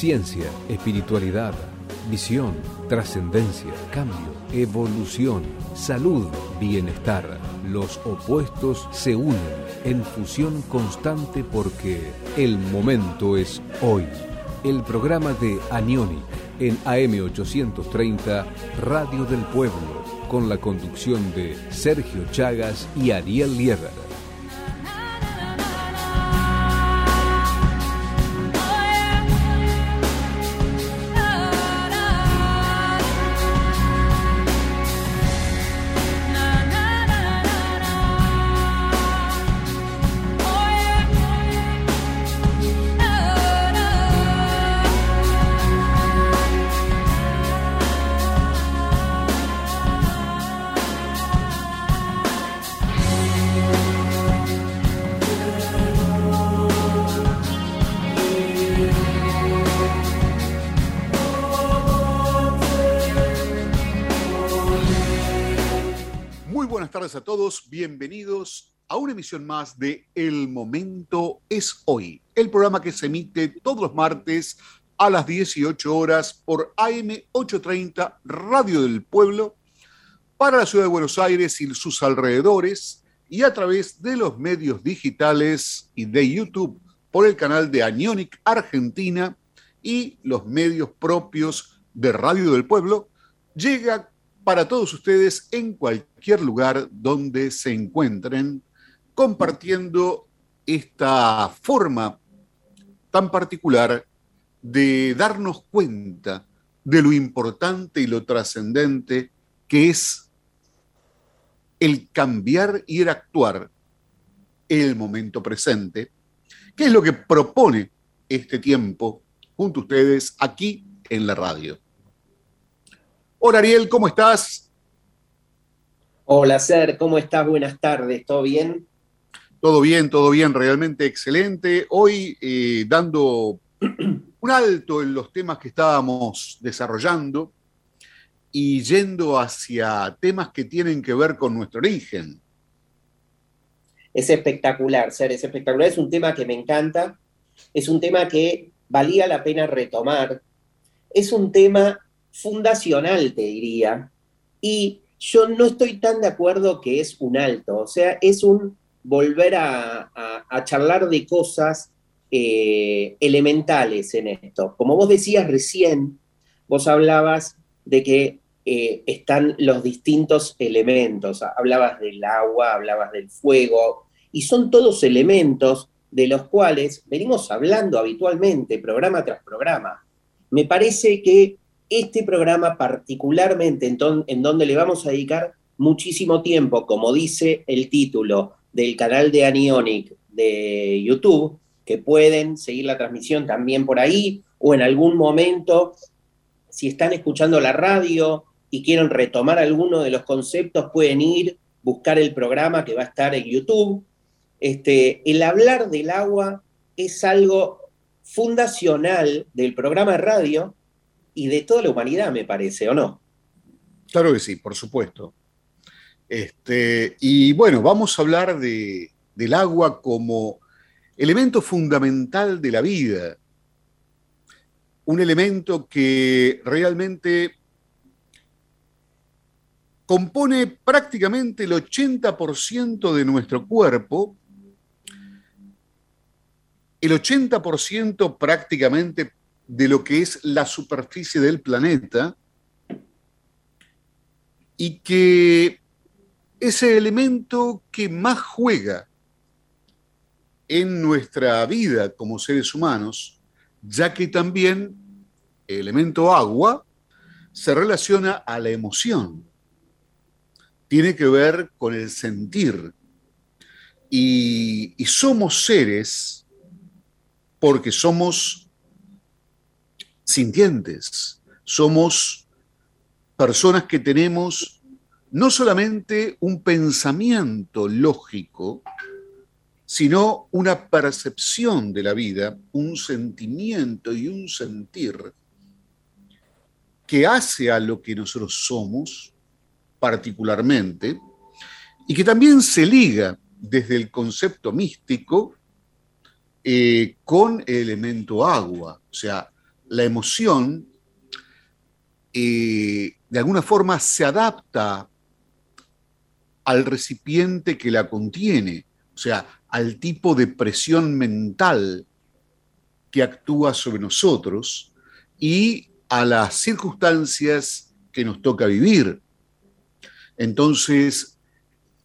Ciencia, espiritualidad, visión, trascendencia, cambio, evolución, salud, bienestar. Los opuestos se unen en fusión constante porque el momento es hoy. El programa de Anionic en AM830 Radio del Pueblo con la conducción de Sergio Chagas y Ariel Lieber. Bienvenidos a una emisión más de El Momento es Hoy, el programa que se emite todos los martes a las 18 horas por AM830 Radio del Pueblo para la ciudad de Buenos Aires y sus alrededores y a través de los medios digitales y de YouTube por el canal de Anionic Argentina y los medios propios de Radio del Pueblo, llega para todos ustedes en cualquier lugar donde se encuentren, compartiendo esta forma tan particular de darnos cuenta de lo importante y lo trascendente que es el cambiar y el actuar en el momento presente, que es lo que propone este tiempo junto a ustedes aquí en la radio. Hola Ariel, ¿cómo estás? Hola Ser, ¿cómo estás? Buenas tardes, ¿todo bien? Todo bien, todo bien, realmente excelente. Hoy eh, dando un alto en los temas que estábamos desarrollando y yendo hacia temas que tienen que ver con nuestro origen. Es espectacular, Ser, es espectacular. Es un tema que me encanta, es un tema que valía la pena retomar, es un tema fundacional, te diría, y yo no estoy tan de acuerdo que es un alto, o sea, es un volver a, charlar de cosas eh, elementales en esto. Como vos decías recién, vos hablabas de que eh, están los distintos elementos, hablabas del agua, hablabas del fuego, y son todos elementos de los cuales venimos hablando habitualmente, programa tras programa. Me parece que este programa particularmente en, donde le vamos a dedicar muchísimo tiempo, como dice el título del canal de Anionic de YouTube, que pueden seguir la transmisión también por ahí o en algún momento, si están escuchando la radio y quieren retomar alguno de los conceptos, pueden ir, buscar el programa que va a estar en YouTube. Este, el hablar del agua es algo fundacional del programa de radio y de toda la humanidad, me parece, ¿o no? Claro que sí, por supuesto. Este, y bueno, vamos a hablar de, del agua como elemento fundamental de la vida, un elemento que realmente compone prácticamente el 80% de nuestro cuerpo, el 80% prácticamente de lo que es la superficie del planeta y que ese elemento que más juega en nuestra vida como seres humanos, ya que también el elemento agua se relaciona a la emoción, tiene que ver con el sentir. Y, y somos seres porque somos sintientes, somos personas que tenemos no solamente un pensamiento lógico, sino una percepción de la vida, un sentimiento y un sentir que hace a lo que nosotros somos particularmente y que también se liga desde el concepto místico eh, con el elemento agua, o sea, la emoción de alguna forma se adapta al recipiente que la contiene, o sea, al tipo de presión mental que actúa sobre nosotros y a las circunstancias que nos toca vivir. Entonces,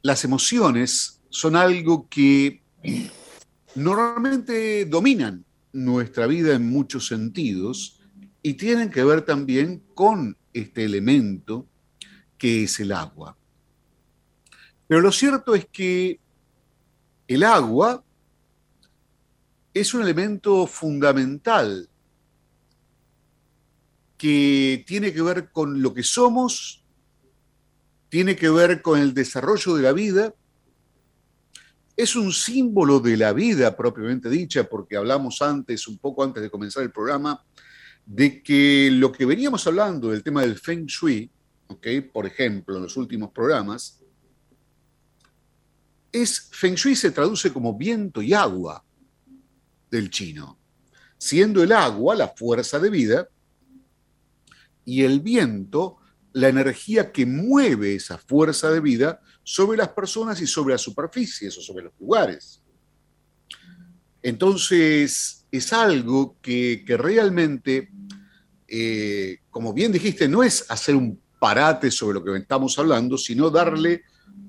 las emociones son algo que normalmente dominan nuestra vida en muchos sentidos y tienen que ver también con este elemento que es el agua. Pero lo cierto es que el agua es un elemento fundamental que tiene que ver con lo que somos, tiene que ver con el desarrollo de la vida, es un símbolo de la vida propiamente dicha, porque hablamos antes, un poco antes de comenzar el programa, de que lo que veníamos hablando del tema del Feng Shui, por ejemplo, en los últimos programas, es Feng Shui se traduce como viento y agua del chino, siendo el agua la fuerza de vida y el viento la energía que mueve esa fuerza de vida sobre las personas y sobre las superficies o sobre los lugares. Entonces, es algo que, realmente, eh, como bien dijiste, no es hacer un parate sobre lo que estamos hablando, sino darle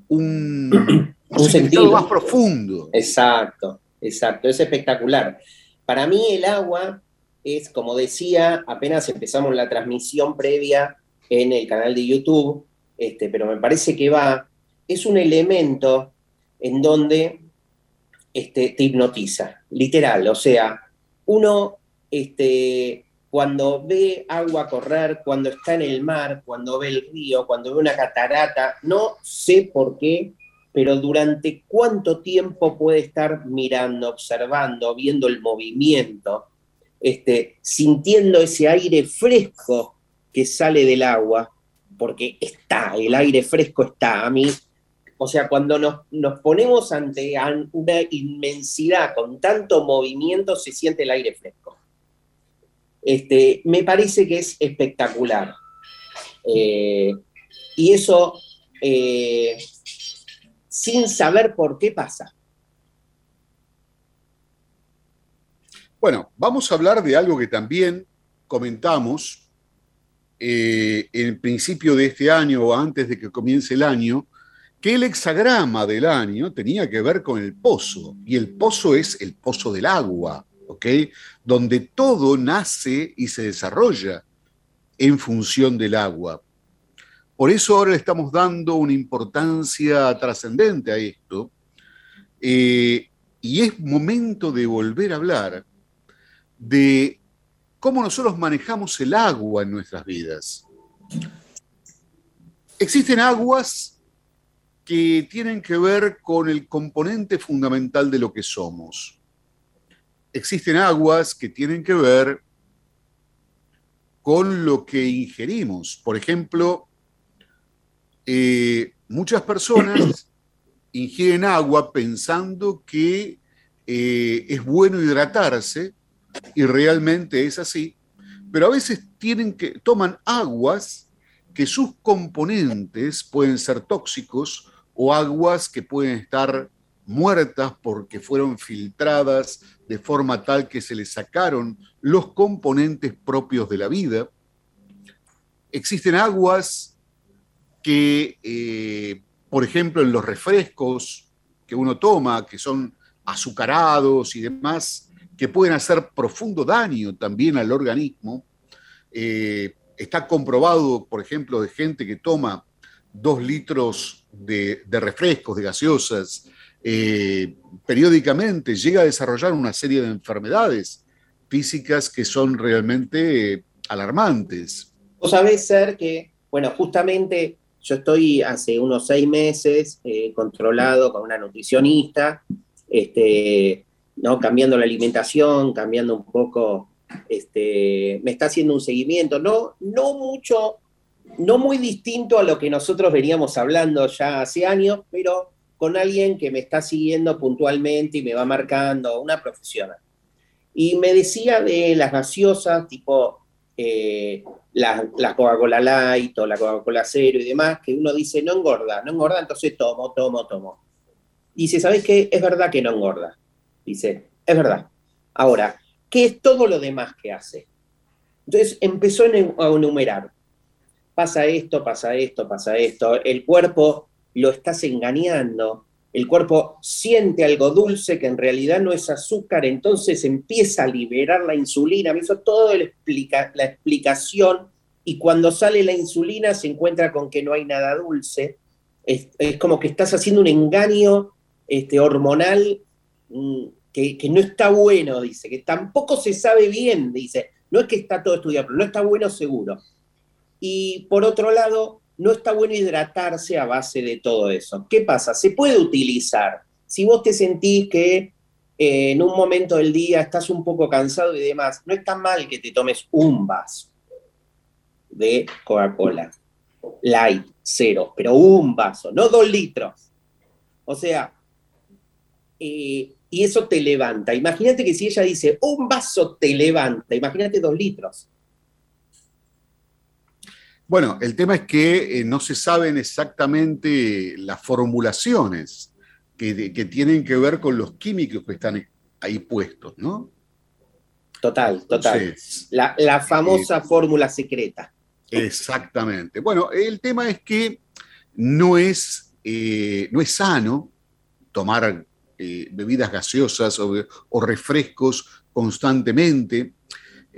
un, un sentido más profundo. Exacto, exacto, es espectacular. Para mí el agua es, como decía, apenas empezamos la transmisión previa en el canal de YouTube, este, pero me parece que va, es un elemento en donde este, te hipnotiza, literal, o sea, uno este, cuando ve agua correr, cuando está en el mar, cuando ve el río, cuando ve una catarata, no sé por qué, pero durante cuánto tiempo puede estar mirando, observando, viendo el movimiento, este, sintiendo ese aire fresco que sale del agua, porque está, el aire fresco está. A mí, o sea, cuando nos, ponemos ante una inmensidad con tanto movimiento, se siente el aire fresco. Este, me parece que es espectacular. Eh, y eso, eh, sin saber por qué pasa. Bueno, vamos a hablar de algo que también comentamos eh, en principio de este año o antes de que comience el año, que el hexagrama del año tenía que ver con el pozo, y el pozo es el pozo del agua, ¿ok? Donde todo nace y se desarrolla en función del agua. Por eso ahora le estamos dando una importancia trascendente a esto, eh, y es momento de volver a hablar de cómo nosotros manejamos el agua en nuestras vidas. Existen aguas que tienen que ver con el componente fundamental de lo que somos. Existen aguas que tienen que ver con lo que ingerimos. Por ejemplo, eh, muchas personas ingieren agua pensando que eh, es bueno hidratarse y realmente es así, pero a veces tienen que, toman aguas que sus componentes pueden ser tóxicos o aguas que pueden estar muertas porque fueron filtradas de forma tal que se les sacaron los componentes propios de la vida. Existen aguas que, eh, por ejemplo, en los refrescos que uno toma, que son azucarados y demás, que pueden hacer profundo daño también al organismo. Eh, está comprobado, por ejemplo, de gente que toma dos litros de, refrescos, de gaseosas, eh, periódicamente, llega a desarrollar una serie de enfermedades físicas que son realmente eh, alarmantes. Vos sabés, Ser, que, bueno, justamente yo estoy hace unos seis meses controlado con una nutricionista este, ¿no? cambiando la alimentación, cambiando un poco, este, me está haciendo un seguimiento, no, no mucho, no muy distinto a lo que nosotros veníamos hablando ya hace años, pero con alguien que me está siguiendo puntualmente y me va marcando, una profesional. Y me decía de las gaseosas, tipo eh, la, Coca-Cola Light o la Coca-Cola Cero y demás, que uno dice, no engorda, no engorda, entonces tomo, tomo, tomo. Dice, ¿sabes qué? Es verdad que no engorda. Dice, es verdad. Ahora, ¿qué es todo lo demás que hace? Entonces empezó a enumerar. Pasa esto, pasa esto, pasa esto. El cuerpo lo estás engañando, el cuerpo siente algo dulce que en realidad no es azúcar, entonces empieza a liberar la insulina, me hizo toda la, explicación y cuando sale la insulina se encuentra con que no hay nada dulce, es, como que estás haciendo un engaño este, hormonal mm, que, que, no está bueno, dice, que tampoco se sabe bien, dice, no es que está todo estudiado, pero no está bueno seguro. Y por otro lado, no está bueno hidratarse a base de todo eso. ¿Qué pasa? Se puede utilizar. Si vos te sentís que eh, en un momento del día estás un poco cansado y demás, no está mal que te tomes un vaso de Coca-Cola. Light, cero, pero un vaso, no dos litros. O sea, eh, y eso te levanta. Imagínate que si ella dice, un vaso te levanta, imagínate dos litros. Bueno, el tema es que eh, no se saben exactamente las formulaciones que, tienen que ver con los químicos que están ahí puestos, ¿no? Total, total. la, famosa eh, fórmula secreta. Exactamente. Bueno, el tema es que no es, eh, no es sano tomar bebidas gaseosas o refrescos constantemente.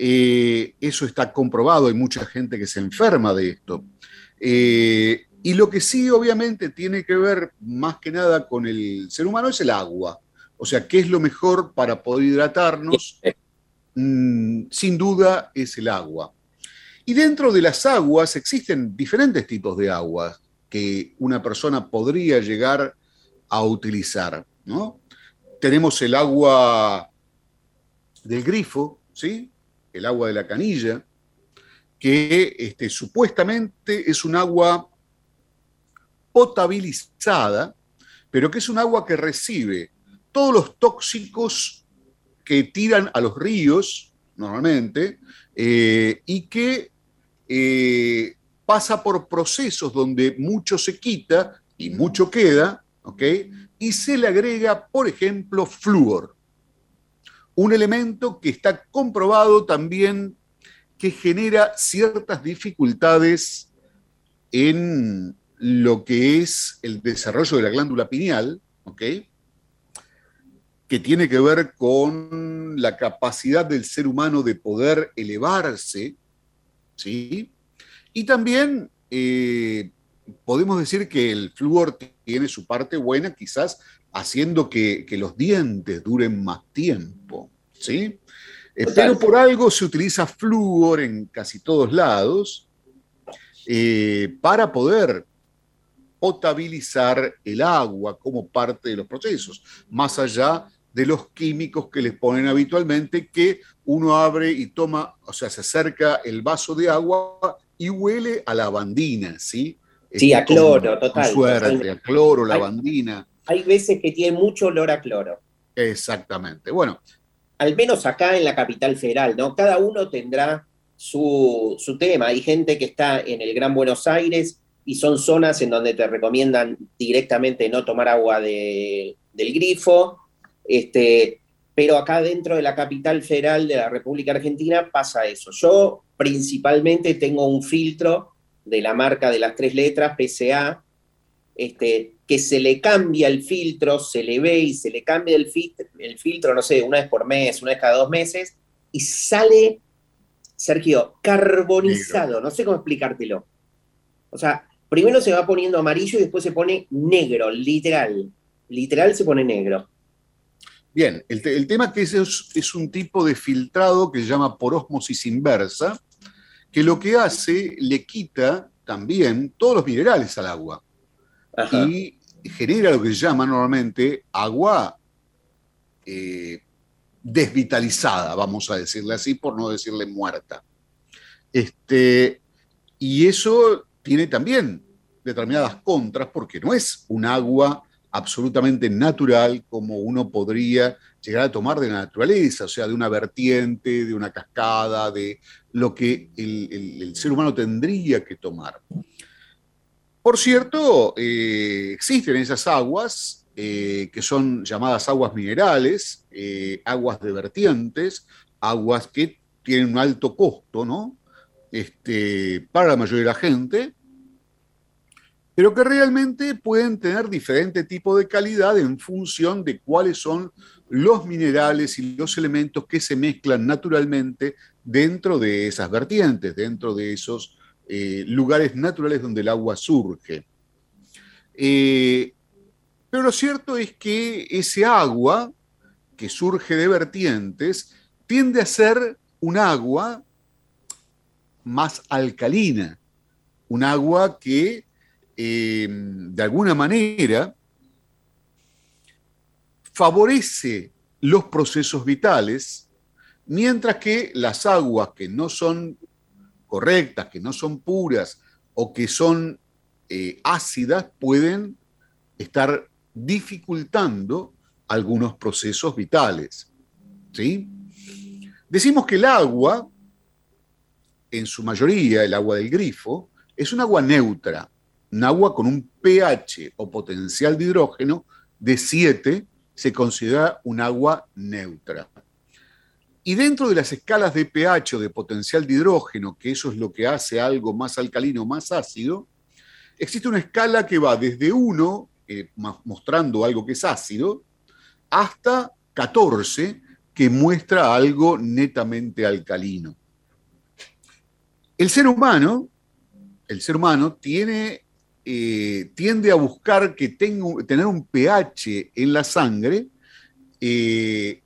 Eh, eso está comprobado, hay mucha gente que se enferma de esto. Eh, y lo que sí, obviamente, tiene que ver más que nada con el ser humano es el agua. O sea, ¿qué es lo mejor para poder hidratarnos? Mm, sin duda es el agua. Y dentro de las aguas existen diferentes tipos de aguas que una persona podría llegar a utilizar. ¿no? Tenemos el agua del grifo, ¿sí? El agua de la canilla, que este, supuestamente es un agua potabilizada, pero que es un agua que recibe todos los tóxicos que tiran a los ríos normalmente eh, y que eh, pasa por procesos donde mucho se quita y mucho queda, ¿ok? Y se le agrega, por ejemplo, flúor un elemento que está comprobado también que genera ciertas dificultades en lo que es el desarrollo de la glándula pineal, ¿ok? que tiene que ver con la capacidad del ser humano de poder elevarse, ¿sí? Y también eh, podemos decir que el flúor tiene su parte buena, quizás haciendo que, los dientes duren más tiempo, ¿sí? Eh, pero por algo se utiliza flúor en casi todos lados eh, para poder potabilizar el agua como parte de los procesos, más allá de los químicos que les ponen habitualmente, que uno abre y toma, o sea, se acerca el vaso de agua y huele a lavandina, ¿sí? Sí, a cloro, total. Suerte, a cloro, lavandina hay veces que tiene mucho olor a cloro. Exactamente. Bueno. Al menos acá en la capital federal, ¿no? Cada uno tendrá su, tema. Hay gente que está en el Gran Buenos Aires y son zonas en donde te recomiendan directamente no tomar agua del grifo. Este, pero acá dentro de la capital federal de la República Argentina pasa eso. Yo principalmente tengo un filtro de la marca de las tres letras, PCA, este, que se le cambia el filtro, se le ve y se le cambia el, el filtro, no sé, una vez por mes, una vez cada dos meses, y sale, Sergio, carbonizado, no sé cómo explicártelo. O sea, primero se va poniendo amarillo y después se pone negro, literal. Literal se pone negro. Bien, el, tema que es, es un tipo de filtrado que se llama por osmosis inversa, que lo que hace, le quita también todos los minerales al agua. Y genera lo que se llama normalmente agua eh, desvitalizada, vamos a decirle así, por no decirle muerta. Este, y eso tiene también determinadas contras porque no es un agua absolutamente natural como uno podría llegar a tomar de la naturaleza, o sea, de una vertiente, de una cascada, de lo que el, ser humano tendría que tomar. Por cierto, eh, existen esas aguas eh, que son llamadas aguas minerales, eh, aguas de vertientes, aguas que tienen un alto costo, ¿no? Este, para la mayoría de la gente, pero que realmente pueden tener diferente tipo de calidad en función de cuáles son los minerales y los elementos que se mezclan naturalmente dentro de esas vertientes, dentro de esos eh, lugares naturales donde el agua surge. Eh, pero lo cierto es que ese agua que surge de vertientes tiende a ser un agua más alcalina, un agua que Em, de alguna manera, favorece los procesos vitales, mientras que las aguas que no son correctas, que no son puras o que son eh, ácidas pueden estar dificultando algunos procesos vitales. ¿sí? Decimos que el agua, en su mayoría, el agua del grifo, es un agua neutra, un agua con un pH o potencial de hidrógeno de 7 se considera un agua neutra. Y dentro de las escalas de pH o de potencial de hidrógeno, que eso es lo que hace algo más alcalino, más ácido, existe una escala que va desde 1, eh, mostrando algo que es ácido, hasta 14, que muestra algo netamente alcalino. El ser humano, el ser humano tiene eh, tiende a buscar que tenga, tener un pH en la sangre eh,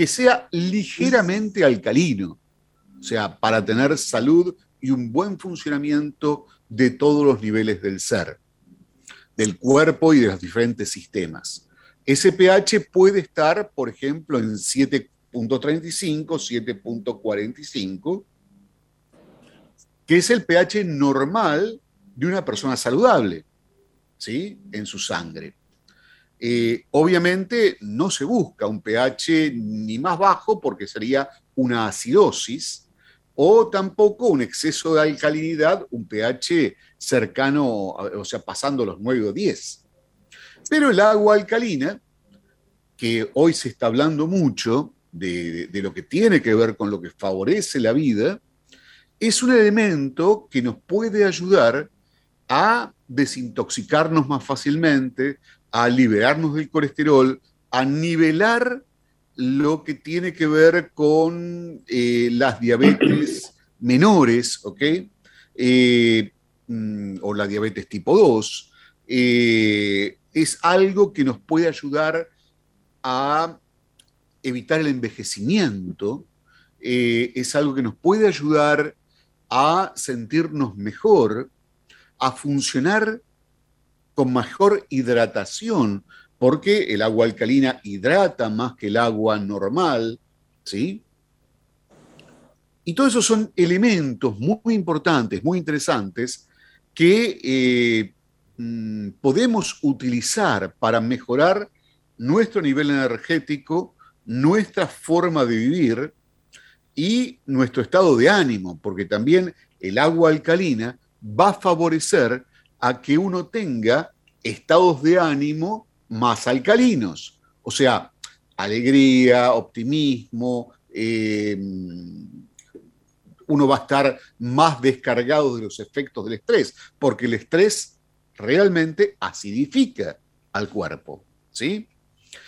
que sea ligeramente alcalino, o sea, para tener salud y un buen funcionamiento de todos los niveles del ser, del cuerpo y de los diferentes sistemas. Ese pH puede estar, por ejemplo, en 7.35, 7.45, que es el pH normal de una persona saludable, ¿sí? En su sangre. Eh, obviamente no se busca un pH ni más bajo porque sería una acidosis o tampoco un exceso de alcalinidad, un pH cercano, o sea, pasando los 9 o 10. Pero el agua alcalina, que hoy se está hablando mucho de lo que tiene que ver con lo que favorece la vida, es un elemento que nos puede ayudar a desintoxicarnos más fácilmente, a liberarnos del colesterol, a nivelar lo que tiene que ver con eh, las diabetes menores, ¿ok? Eh, mm, o la diabetes tipo 2, eh, es algo que nos puede ayudar a evitar el envejecimiento, es algo que nos puede ayudar a sentirnos mejor, a funcionar con mejor hidratación, porque el agua alcalina hidrata más que el agua normal, ¿sí? Y todos esos son elementos muy importantes, muy interesantes, que eh, mm, podemos utilizar para mejorar nuestro nivel energético, nuestra forma de vivir y nuestro estado de ánimo, porque también el agua alcalina va a favorecer a que uno tenga estados de ánimo más alcalinos. O sea, alegría, optimismo, em, uno va a estar más descargado de los efectos del estrés, porque el estrés realmente acidifica al cuerpo. ¿sí?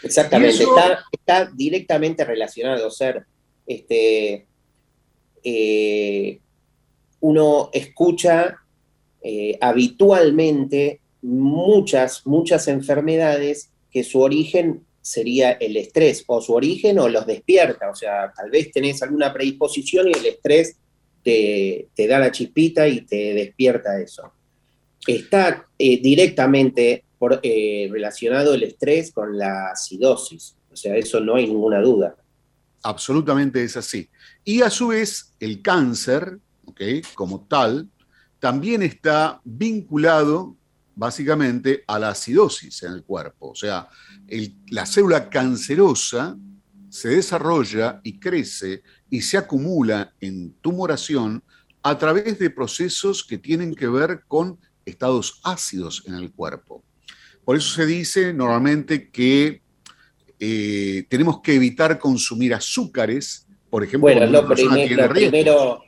Exactamente, está, directamente relacionado, ser este, eh, uno escucha eh, habitualmente muchas, muchas enfermedades que su origen sería el estrés, o su origen o los despierta, o sea, tal vez tenés alguna predisposición y el estrés te, da la chispita y te despierta eso. Está eh, directamente por, eh, relacionado el estrés con la acidosis. O sea, eso no hay ninguna duda. Absolutamente es así. Y a su vez, el cáncer, como tal, también está vinculado básicamente a la acidosis en el cuerpo. O sea, la célula cancerosa se desarrolla y crece y se acumula en tumoración a través de procesos que tienen que ver con estados ácidos en el cuerpo. Por eso se dice normalmente que eh, tenemos que evitar consumir azúcares, por ejemplo, bueno, lo, primero,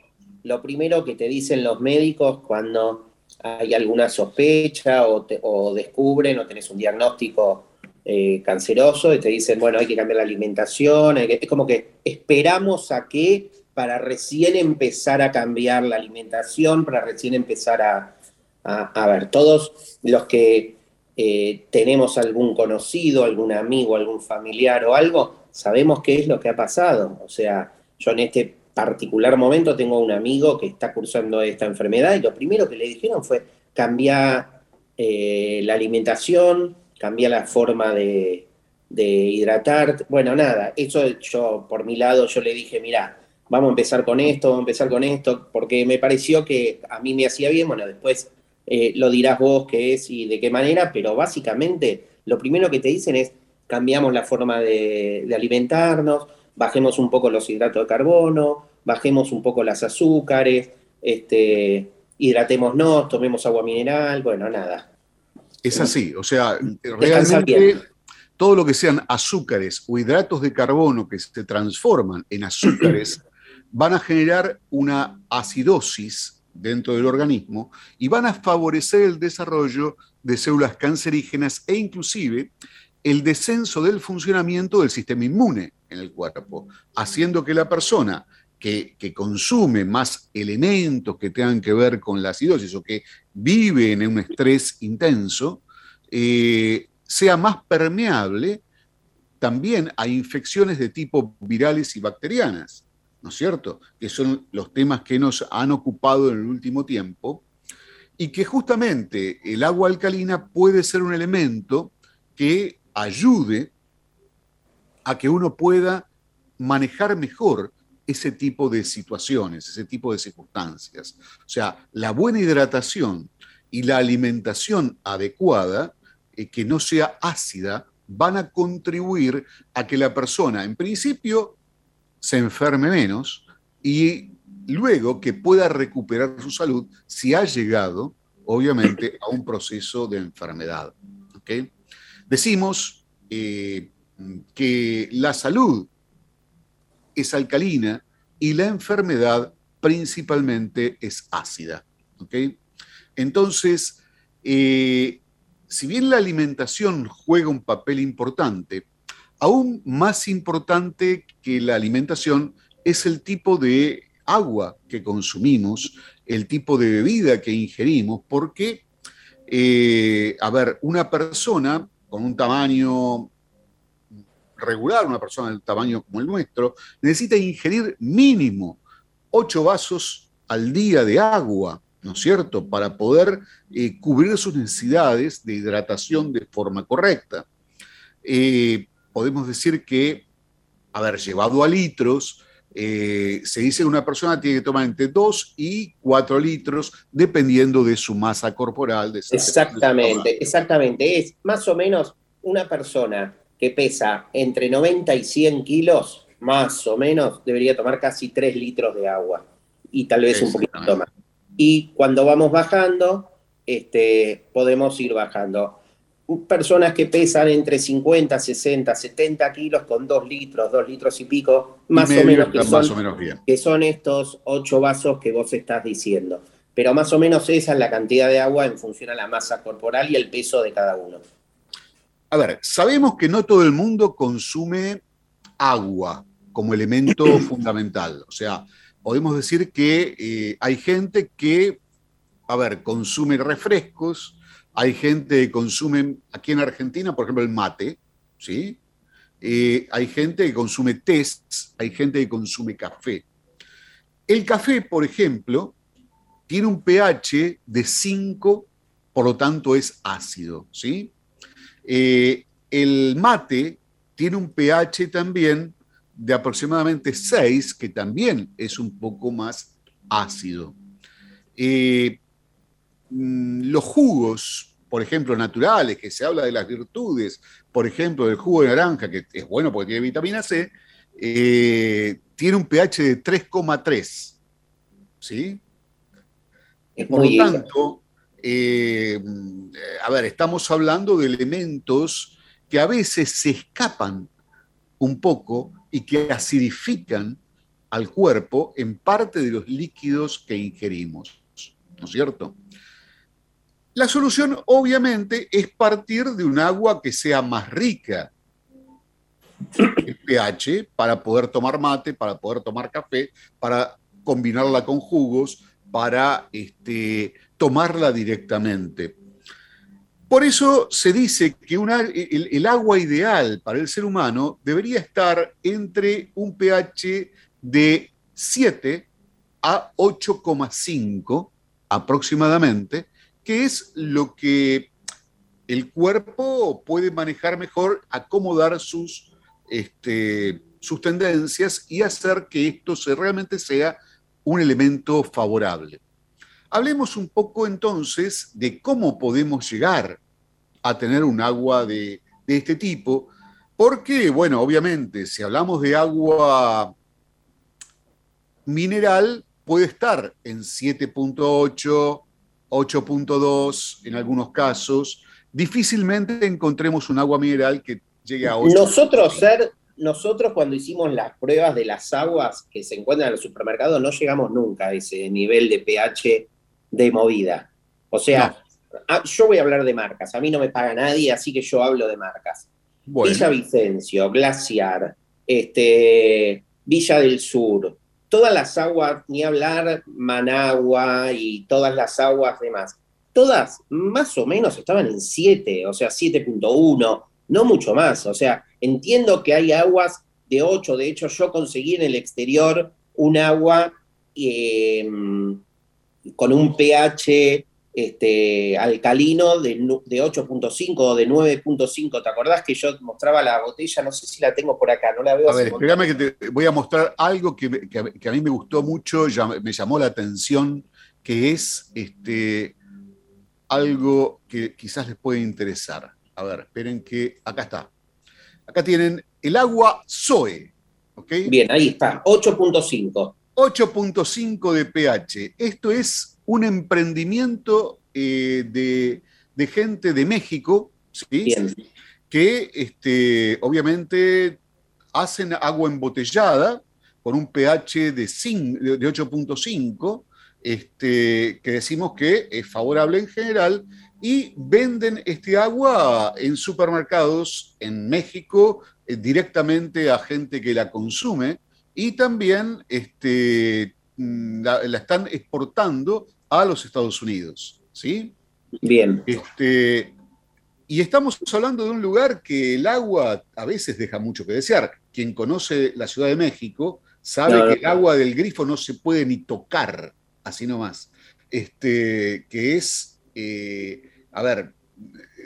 lo primero que te dicen los médicos cuando hay alguna sospecha o, descubren o tenés un diagnóstico eh, canceroso y te dicen, bueno, hay que cambiar la alimentación, es como que esperamos a que para recién empezar a cambiar la alimentación, para recién empezar a, a, ver, todos los que eh, tenemos algún conocido, algún amigo, algún familiar o algo, sabemos qué es lo que ha pasado. O sea, yo en este particular momento tengo un amigo que está cursando esta enfermedad y lo primero que le dijeron fue cambiar eh, la alimentación, cambiar la forma de, de, hidratar. Bueno, nada, eso yo por mi lado yo le dije, mira, vamos a empezar con esto, vamos a empezar con esto, porque me pareció que a mí me hacía bien, bueno, después eh, lo dirás vos qué es y de qué manera, pero básicamente lo primero que te dicen es cambiamos la forma de, alimentarnos, bajemos un poco los hidratos de carbono, bajemos un poco las azúcares, este, hidratémonos, tomemos agua mineral, bueno, nada. Es así, o sea, realmente todo lo que sean azúcares o hidratos de carbono que se transforman en azúcares van a generar una acidosis dentro del organismo y van a favorecer el desarrollo de células cancerígenas e inclusive el descenso del funcionamiento del sistema inmune en el cuerpo, haciendo que la persona que, consume más elementos que tengan que ver con la acidosis o que vive en un estrés intenso, eh, sea más permeable también a infecciones de tipo virales y bacterianas. ¿no es cierto? Que son los temas que nos han ocupado en el último tiempo y que justamente el agua alcalina puede ser un elemento que ayude a que uno pueda manejar mejor ese tipo de situaciones, ese tipo de circunstancias. O sea, la buena hidratación y la alimentación adecuada, eh, que no sea ácida, van a contribuir a que la persona, en principio, se enferme menos y luego que pueda recuperar su salud si ha llegado, obviamente, a un proceso de enfermedad. Decimos eh, que la salud es alcalina y la enfermedad principalmente es ácida. Entonces, eh, si bien la alimentación juega un papel importante, Aún más importante que la alimentación es el tipo de agua que consumimos, el tipo de bebida que ingerimos, porque, eh, a ver, una persona con un tamaño regular, una persona del tamaño como el nuestro, necesita ingerir mínimo 8 vasos al día de agua, ¿no es cierto?, para poder eh, cubrir sus necesidades de hidratación de forma correcta. Eh, podemos decir que, haber llevado a litros, eh, se dice que una persona tiene que tomar entre 2 y 4 litros, dependiendo de su masa corporal. Exactamente, exactamente. Es más o menos una persona que pesa entre 90 y 100 kilos, más o menos, debería tomar casi 3 litros de agua y tal vez un poquito más. Y cuando vamos bajando, este, podemos ir bajando personas que pesan entre 50, 60, 70 kilos con 2 litros, 2 litros y pico, más, o, menos que son, que son estos 8 vasos que vos estás diciendo. Pero más o menos esa es la cantidad de agua en función a la masa corporal y el peso de cada uno. A ver, sabemos que no todo el mundo consume agua como elemento fundamental. O sea, podemos decir que eh, hay gente que, a ver, consume refrescos, hay gente que consume, aquí en Argentina, por ejemplo, el mate, ¿sí? Eh, hay gente que consume tés, hay gente que consume café. El café, por ejemplo, tiene un pH de 5, por lo tanto es ácido, ¿sí? Eh, el mate tiene un pH también de aproximadamente 6, que también es un poco más ácido. Eh, mm, los jugos, por ejemplo, naturales, que se habla de las virtudes, por ejemplo, del jugo de naranja, que es bueno porque tiene vitamina C, eh, tiene un pH de 3,3. ¿Sí? por lo tanto, eh, a ver, estamos hablando de elementos que a veces se escapan un poco y que acidifican al cuerpo en parte de los líquidos que ingerimos, ¿no es cierto? La solución obviamente es partir de un agua que sea más rica el pH para poder tomar mate, para poder tomar café, para combinarla con jugos, para este, tomarla directamente. Por eso se dice que el, agua ideal para el ser humano debería estar entre un pH de 7 a 8,5 aproximadamente, que es lo que el cuerpo puede manejar mejor, acomodar sus, este, sus tendencias y hacer que esto se, realmente sea un elemento favorable. Hablemos un poco entonces de cómo podemos llegar a tener un agua de, este tipo, porque, bueno, obviamente, si hablamos de agua mineral, puede estar en 7.8, 8.2 en algunos casos. Difícilmente encontremos un agua mineral que llegue a 8. Nosotros, ser, nosotros cuando hicimos las pruebas de las aguas que se encuentran en el supermercado, no llegamos nunca a ese nivel de pH de movida. O sea, Ah, yo voy a hablar de marcas, a mí no me paga nadie, así que yo hablo de marcas. Villa Vicencio, Glaciar, este, Villa del Sur, todas las aguas, ni hablar Managua y todas las aguas demás, todas más o menos estaban en 7, o sea, 7.1, no mucho más. O sea, entiendo que hay aguas de 8, de hecho yo conseguí en el exterior un agua eh, con un pH este, alcalino de, de 8.5 o de 9.5. ¿Te acordás que yo mostraba la botella? No sé si la tengo por acá, no la veo. A ver, espérame que te voy a mostrar algo que, a mí me gustó mucho, me llamó la atención, que es este, algo que quizás les puede interesar. A ver, esperen que acá está. Acá tienen el agua Zoe. Bien, ahí está, 8.5. 8.5 de pH. Esto es un emprendimiento eh, de, gente de México, ¿sí? que este, obviamente hacen agua embotellada con un pH de, 8.5, este, que decimos que es favorable en general, y venden este agua en supermercados en México eh, directamente a gente que la consume y también este, mm, la, están exportando a los Estados Unidos. ¿sí? Bien. Este, y estamos hablando de un lugar que el agua a veces deja mucho que desear. Quien conoce la Ciudad de México sabe que el agua del grifo no se puede ni tocar, así nomás. Este, que es, eh, a ver,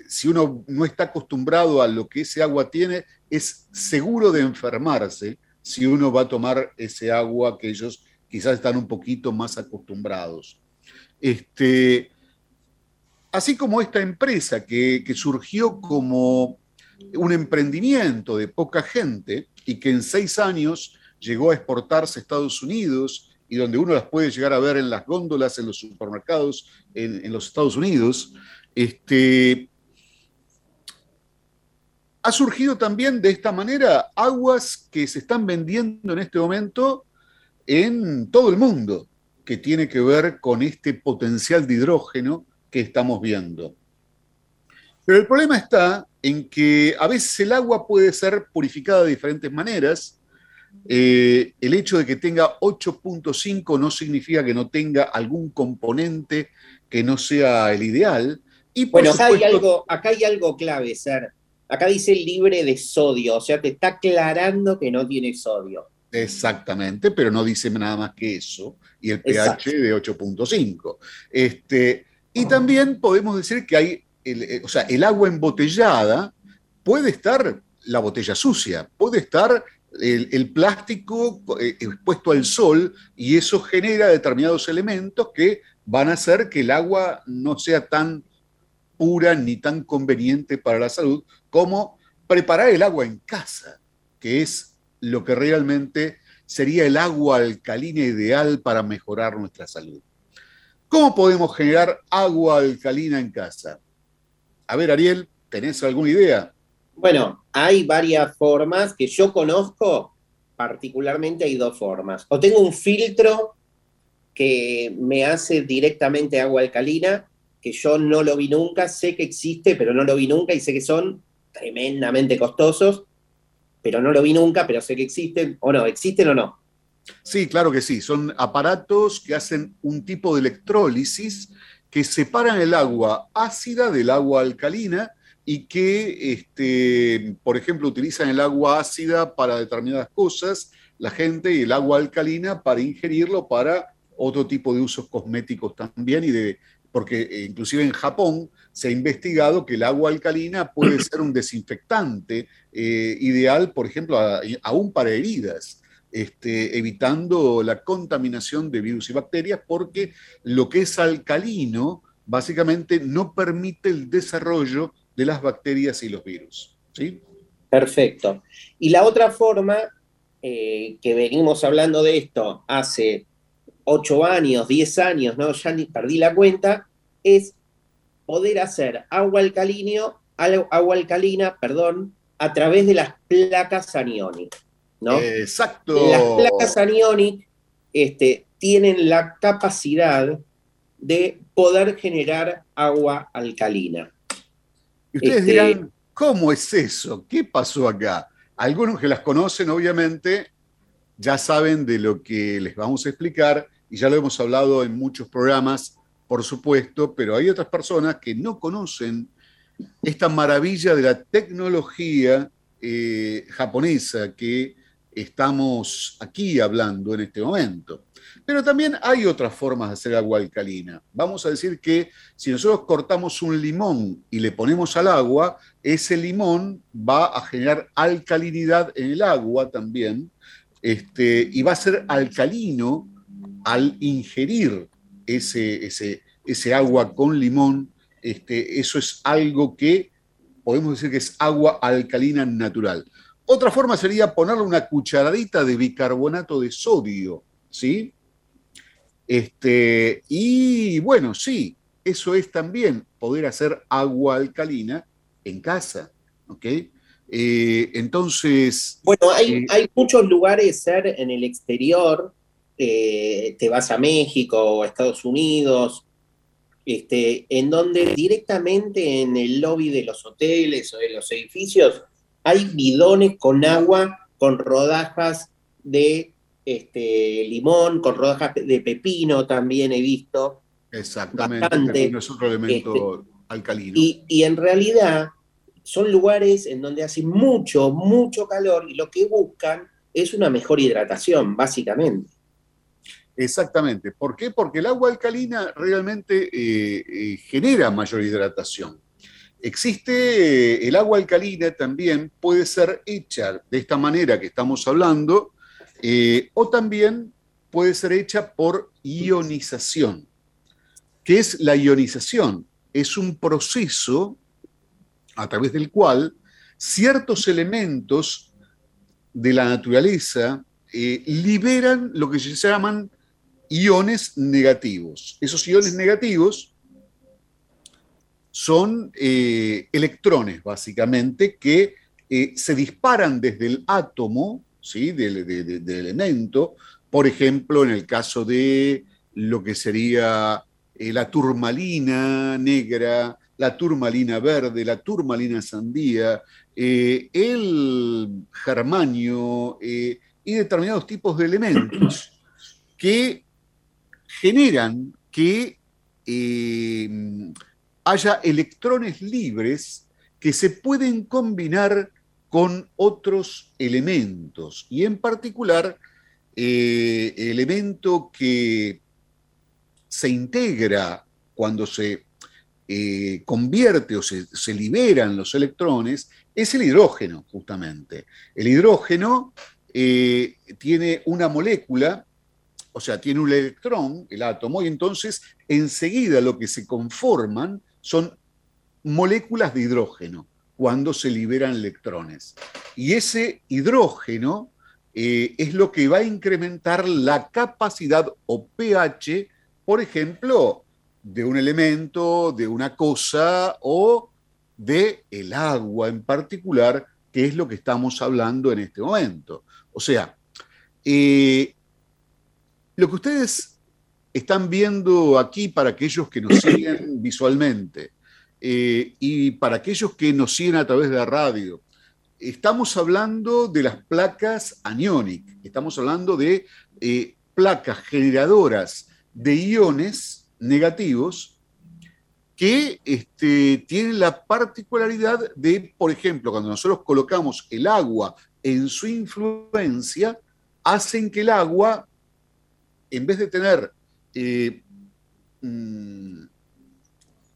si uno no está acostumbrado a lo que ese agua tiene, es seguro de enfermarse si uno va a tomar ese agua que ellos quizás están un poquito más acostumbrados. Este, así como esta empresa que, surgió como un emprendimiento de poca gente y que en seis años llegó a exportarse a Estados Unidos y donde uno las puede llegar a ver en las góndolas, en los supermercados en, los Estados Unidos, este, ha surgido también de esta manera aguas que se están vendiendo en este momento en todo el mundo que tiene que ver con este potencial de hidrógeno que estamos viendo. Pero el problema está en que a veces el agua puede ser purificada de diferentes maneras. Eh, el hecho de que tenga 8.5 no significa que no tenga algún componente que no sea el ideal. Y bueno, acá, hay algo, acá hay algo clave, Ser. Acá dice libre de sodio, o sea, te está aclarando que no tiene sodio. Exactamente, pero no dice nada más que eso, y el pH de 8.5. Este, y también podemos decir que hay, el, eh, o sea, el agua embotellada puede estar la botella sucia, puede estar el, plástico eh, expuesto al sol y eso genera determinados elementos que van a hacer que el agua no sea tan pura ni tan conveniente para la salud como preparar el agua en casa, que es lo que realmente sería el agua alcalina ideal para mejorar nuestra salud. ¿Cómo podemos generar agua alcalina en casa? A ver, Ariel, ¿tenés alguna idea? Bueno, hay varias formas que yo conozco, particularmente hay dos formas. O tengo un filtro que me hace directamente agua alcalina, que yo no lo vi nunca, sé que existe, pero no lo vi nunca y sé que son tremendamente costosos, pero no lo vi nunca, pero sé que existen, o no, existen o no. Sí, claro que sí, son aparatos que hacen un tipo de electrólisis que separan el agua ácida del agua alcalina y que, este, por ejemplo, utilizan el agua ácida para determinadas cosas, la gente, y el agua alcalina para ingerirlo para otro tipo de usos cosméticos también, y de, porque eh, inclusive en Japón se ha investigado que el agua alcalina puede ser un desinfectante eh, ideal, por ejemplo, aún para heridas. Este, evitando la contaminación de virus y bacterias, porque lo que es alcalino básicamente no permite el desarrollo de las bacterias y los virus. ¿sí? Perfecto. Y la otra forma, eh, que venimos hablando de esto hace 8 años, 10 años, ¿no? ya ni perdí la cuenta, es poder hacer agua, alcalino, agua alcalina perdón, a través de las placas anionic. ¿no? Exacto. Las placas anionic este, tienen la capacidad de poder generar agua alcalina. Y ustedes este, dirán, ¿cómo es eso? ¿Qué pasó acá? Algunos que las conocen, obviamente, ya saben de lo que les vamos a explicar y ya lo hemos hablado en muchos programas, por supuesto, pero hay otras personas que no conocen esta maravilla de la tecnología eh, japonesa que estamos aquí hablando en este momento. Pero también hay otras formas de hacer agua alcalina. Vamos a decir que si nosotros cortamos un limón y le ponemos al agua, ese limón va a generar alcalinidad en el agua también, este, y va a ser alcalino al ingerir ese, ese, ese agua con limón. Este, eso es algo que podemos decir que es agua alcalina natural. Otra forma sería ponerle una cucharadita de bicarbonato de sodio, ¿sí? Este, y bueno, sí, eso es también poder hacer agua alcalina en casa, ¿ok? Eh, entonces... Bueno, hay, eh, hay, muchos lugares, ser en el exterior, eh, te vas a México o a Estados Unidos, este, en donde directamente en el lobby de los hoteles o de los edificios hay bidones con agua, con rodajas de este, limón, con rodajas de pepino también he visto. Exactamente, es otro elemento este, alcalino. Y, en realidad son lugares en donde hace mucho, mucho calor y lo que buscan es una mejor hidratación, básicamente. Exactamente. ¿Por qué? Porque el agua alcalina realmente eh, eh, genera mayor hidratación. Existe eh, el agua alcalina también, puede ser hecha de esta manera que estamos hablando, o también puede ser hecha por ionización. ¿Qué es la ionización? Es un proceso a través del cual ciertos elementos de la naturaleza liberan lo que se llaman iones negativos. Esos iones negativos son eh, electrones, básicamente, que se disparan desde el átomo ¿sí? del, elemento. Por ejemplo, en el caso de lo que sería eh, la turmalina negra, la turmalina verde, la turmalina sandía, eh, el germanio eh, y determinados tipos de elementos que generan que haya electrones libres que se pueden combinar con otros elementos y en particular eh, elemento que se integra cuando se eh, convierte o se, liberan los electrones es el hidrógeno, justamente. El hidrógeno eh, tiene una molécula, o sea, tiene un electrón, el átomo, y entonces enseguida lo que se conforman son moléculas de hidrógeno cuando se liberan electrones. Y ese hidrógeno eh, es lo que va a incrementar la capacidad o pH, por ejemplo, de un elemento, de una cosa o de el agua en particular, que es lo que estamos hablando en este momento. O sea, eh, lo que ustedes están viendo aquí para aquellos que nos siguen visualmente eh, y para aquellos que nos siguen a través de la radio, estamos hablando de las placas anionic, estamos hablando de eh, placas generadoras de iones negativos que este, tienen la particularidad de, por ejemplo, cuando nosotros colocamos el agua en su influencia, hacen que el agua, en vez de tener eh, mm,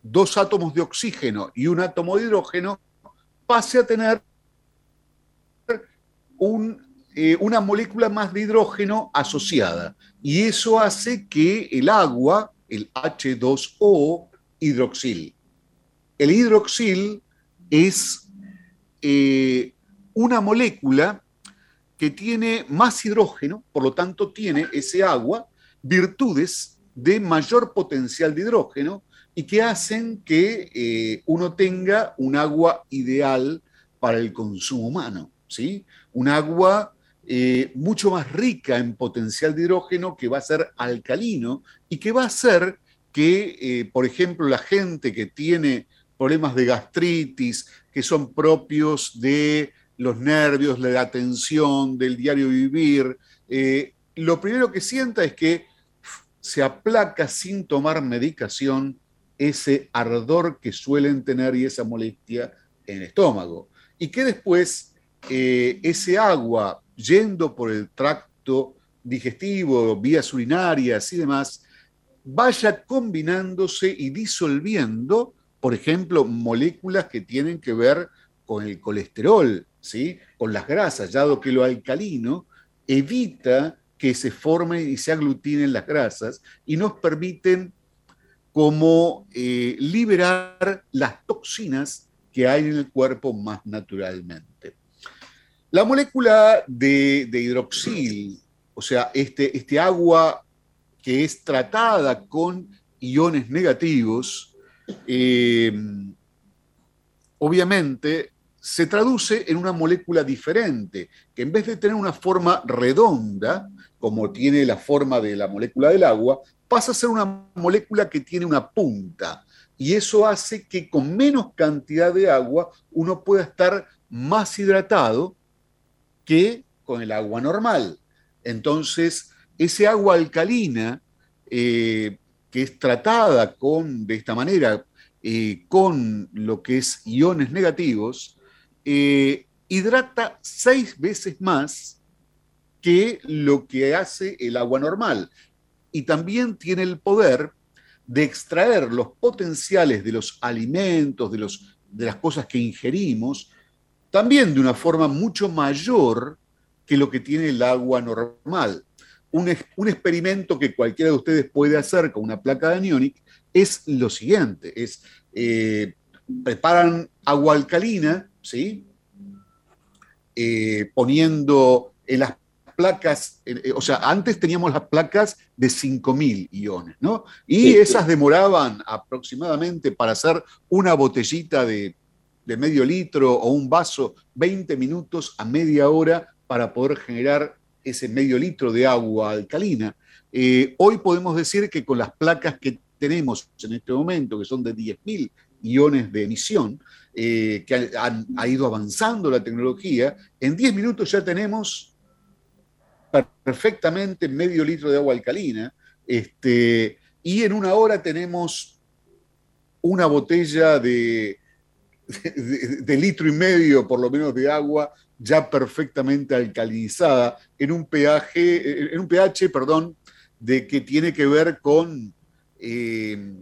dos átomos de oxígeno y un átomo de hidrógeno, pase a tener eh, una molécula más de hidrógeno asociada. Y eso hace que el agua, el H2O, hidroxil. El hidroxil es eh, una molécula que tiene más hidrógeno, por lo tanto tiene ese agua virtudes de mayor potencial de hidrógeno y que hacen que eh, uno tenga un agua ideal para el consumo humano, ¿sí? Un agua eh, mucho más rica en potencial de hidrógeno que va a ser alcalino y que va a hacer que, eh, por ejemplo, la gente que tiene problemas de gastritis, que son propios de los nervios, de la tensión, del diario vivir, lo primero que sienta es que se aplaca sin tomar medicación ese ardor que suelen tener y esa molestia en el estómago. Y que después eh, ese agua yendo por el tracto digestivo, vías urinarias y demás, vaya combinándose y disolviendo, por ejemplo, moléculas que tienen que ver con el colesterol, ¿sí? con las grasas, dado que lo alcalino evita que se formen y se aglutinen las grasas y nos permiten como eh, liberar las toxinas que hay en el cuerpo más naturalmente. La molécula de, hidroxil, o sea, este, este agua que es tratada con iones negativos, eh, obviamente se traduce en una molécula diferente, que en vez de tener una forma redonda, como tiene la forma de la molécula del agua, pasa a ser una molécula que tiene una punta. Y eso hace que con menos cantidad de agua uno pueda estar más hidratado que con el agua normal. Entonces, ese agua alcalina, eh, que es tratada con, de esta manera, eh, con lo que es iones negativos, eh, hidrata seis veces más que lo que hace el agua normal y también tiene el poder de extraer los potenciales de los alimentos, de, los, de las cosas que ingerimos, también de una forma mucho mayor que lo que tiene el agua normal. Un, experimento que cualquiera de ustedes puede hacer con una placa de anionic es lo siguiente, es eh, preparan agua alcalina, ¿sí? Eh, poniendo en las placas, eh, o sea, antes teníamos las placas de 5.000 iones, ¿no? Y esas demoraban aproximadamente para hacer una botellita de, medio litro o un vaso 20 minutos a media hora para poder generar ese medio litro de agua alcalina. Eh, hoy podemos decir que con las placas que tenemos en este momento, que son de 10.000 iones de emisión, eh, que ha ido avanzando la tecnología, en 10 minutos ya tenemos perfectamente medio litro de agua alcalina, este, y en una hora tenemos una botella de, de, litro y medio, por lo menos, de agua ya perfectamente alcalinizada en un pH, en un pH, perdón, de que tiene que ver con, eh,